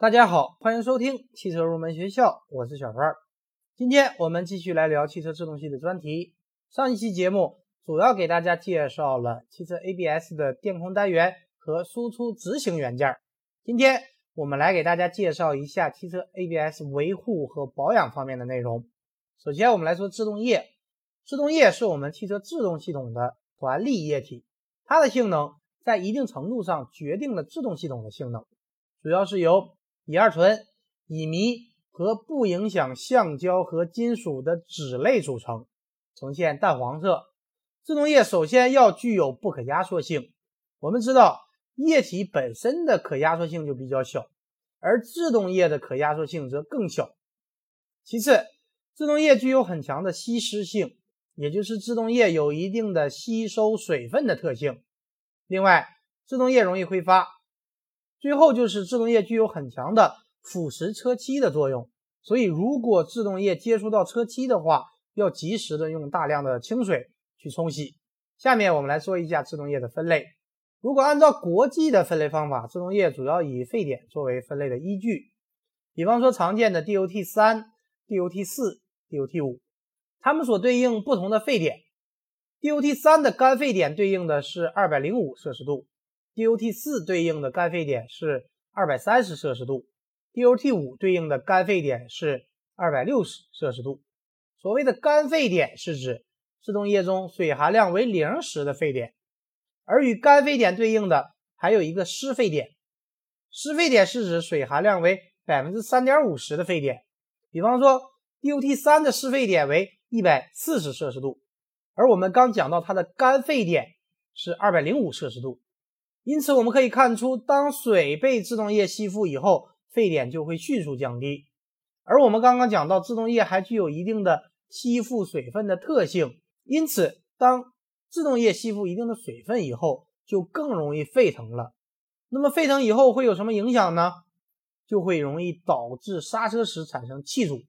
大家好，欢迎收听汽车入门学校，我是小川。今天我们继续来聊汽车制动系的专题。上一期节目主要给大家介绍了汽车 ABS 的电控单元和输出执行元件。今天我们来给大家介绍一下汽车 ABS 维护和保养方面的内容。首先，我们来说制动液。制动液是我们汽车制动系统的传力液体，它的性能在一定程度上决定了制动系统的性能，主要是由乙二醇、乙醚和不影响橡胶和金属的酯类组成，呈现淡黄色。制动液首先要具有不可压缩性。我们知道，液体本身的可压缩性就比较小，而制动液的可压缩性则更小。其次，制动液具有很强的吸湿性，也就是制动液有一定的吸收水分的特性。另外，制动液容易挥发。最后就是制动液具有很强的腐蚀车漆的作用，所以如果制动液接触到车漆的话，要及时的用大量的清水去冲洗。下面我们来说一下制动液的分类。如果按照国际的分类方法，制动液主要以沸点作为分类的依据。比方说常见的 DOT 三、DOT 四、DOT 五，它们所对应不同的沸点。DOT 三的干沸点对应的是二百零五摄氏度。DOT 四对应的干沸点是二百三十摄氏度，DOT 五对应的干沸点是二百六十摄氏度。所谓的干沸点是指制动液中水含量为零时的沸点，而与干沸点对应的还有一个湿沸点。湿沸点是指水含量为百分之三点五十的沸点。比方说，DOT 三的湿沸点为一百四十摄氏度，而我们刚讲到它的干沸点是二百零五摄氏度。因此，我们可以看出，当水被制动液吸附以后，沸点就会迅速降低。而我们刚刚讲到，制动液还具有一定的吸附水分的特性，因此，当制动液吸附一定的水分以后，就更容易沸腾了。那么，沸腾以后会有什么影响呢？就会容易导致刹车时产生气阻。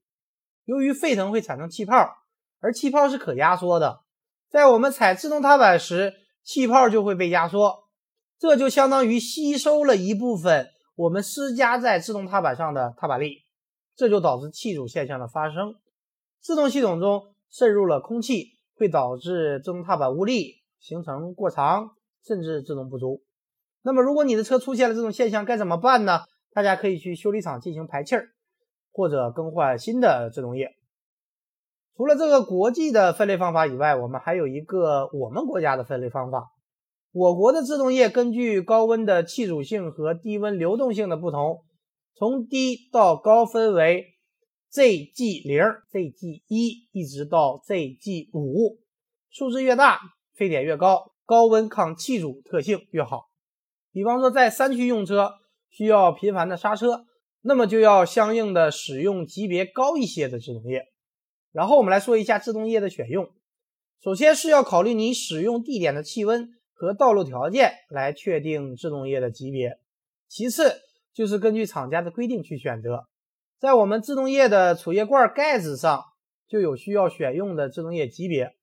由于沸腾会产生气泡，而气泡是可压缩的，在我们踩制动踏板时，气泡就会被压缩。这就相当于吸收了一部分我们施加在制动踏板上的踏板力，这就导致气阻现象的发生。制动系统中渗入了空气，会导致制动踏板无力，行程过长，甚至制动不足。那么，如果你的车出现了这种现象，该怎么办呢？大家可以去修理厂进行排气儿，或者更换新的制动液。除了这个国际的分类方法以外，我们还有一个我们国家的分类方法。我国的制动液根据高温的气阻性和低温流动性的不同，从低到高分为 ZG 零、ZG 一，一直到 ZG 五。数字越大，沸点越高，高温抗气阻特性越好。比方说，在山区用车需要频繁的刹车，那么就要相应的使用级别高一些的制动液。然后我们来说一下制动液的选用，首先是要考虑你使用地点的气温。和道路条件来确定制动液的级别，其次就是根据厂家的规定去选择。在我们制动液的储液罐盖子上就有需要选用的制动液级别，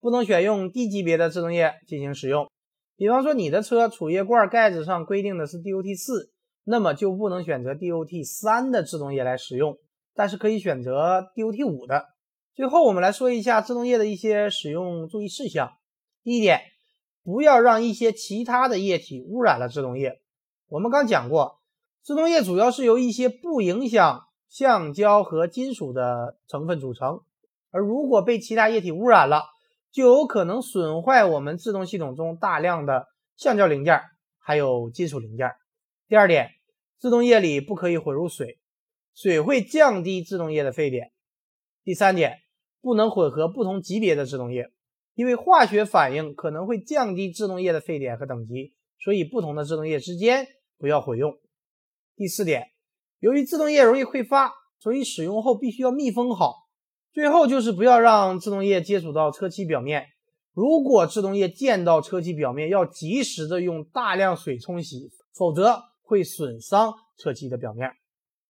不能选用低级别的制动液进行使用。比方说你的车储液罐盖子上规定的是 DOT 四，那么就不能选择 DOT 三的制动液来使用，但是可以选择 DOT 五的。最后我们来说一下制动液的一些使用注意事项。第一点。不要让一些其他的液体污染了制动液。我们刚讲过，制动液主要是由一些不影响橡胶和金属的成分组成，而如果被其他液体污染了，就有可能损坏我们制动系统中大量的橡胶零件还有金属零件。第二点，制动液里不可以混入水，水会降低制动液的沸点。第三点，不能混合不同级别的制动液。因为化学反应可能会降低制动液的沸点和等级，所以不同的制动液之间不要混用。第四点，由于制动液容易挥发，所以使用后必须要密封好。最后就是不要让制动液接触到车漆表面。如果制动液溅到车漆表面，要及时的用大量水冲洗，否则会损伤车漆的表面。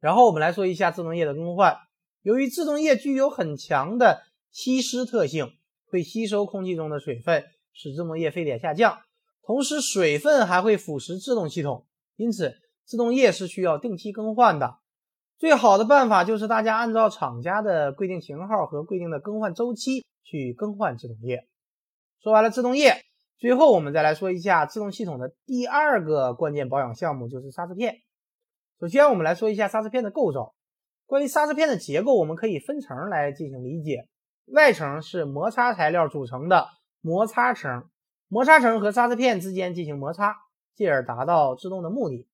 然后我们来说一下制动液的更换。由于制动液具有很强的吸湿特性。会吸收空气中的水分，使制动液沸点下降。同时，水分还会腐蚀制动系统，因此制动液是需要定期更换的。最好的办法就是大家按照厂家的规定型号和规定的更换周期去更换制动液。说完了制动液，最后我们再来说一下制动系统的第二个关键保养项目，就是刹车片。首先，我们来说一下刹车片的构造。关于刹车片的结构，我们可以分层来进行理解。外层是摩擦材料组成的摩擦层，摩擦层和刹车片之间进行摩擦，进而达到制动的目的。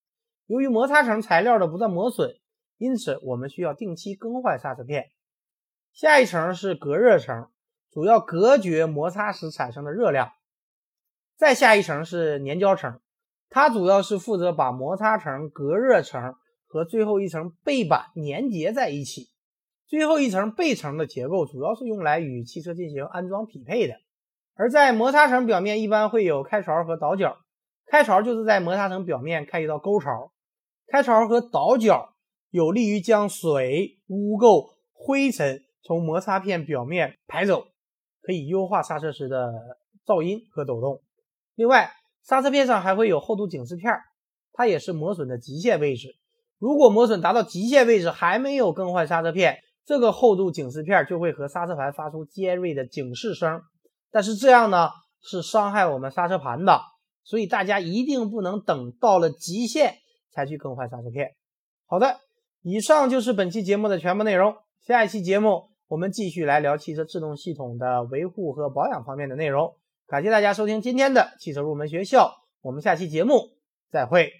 由于摩擦层材料的不断磨损，因此我们需要定期更换刹车片。下一层是隔热层，主要隔绝摩擦时产生的热量。再下一层是粘胶层，它主要是负责把摩擦层、隔热层。和最后一层背板粘结在一起，最后一层背层的结构主要是用来与汽车进行安装匹配的。而在摩擦层表面一般会有开槽和倒角，开槽就是在摩擦层表面开一道沟槽，开槽和倒角有利于将水、污垢、灰尘从摩擦片表面排走，可以优化刹车时的噪音和抖动。另外，刹车片上还会有厚度警示片，它也是磨损的极限位置。如果磨损达到极限位置还没有更换刹车片，这个厚度警示片就会和刹车盘发出尖锐的警示声。但是这样呢是伤害我们刹车盘的，所以大家一定不能等到了极限才去更换刹车片。好的，以上就是本期节目的全部内容。下一期节目我们继续来聊汽车制动系统的维护和保养方面的内容。感谢大家收听今天的汽车入门学校，我们下期节目再会。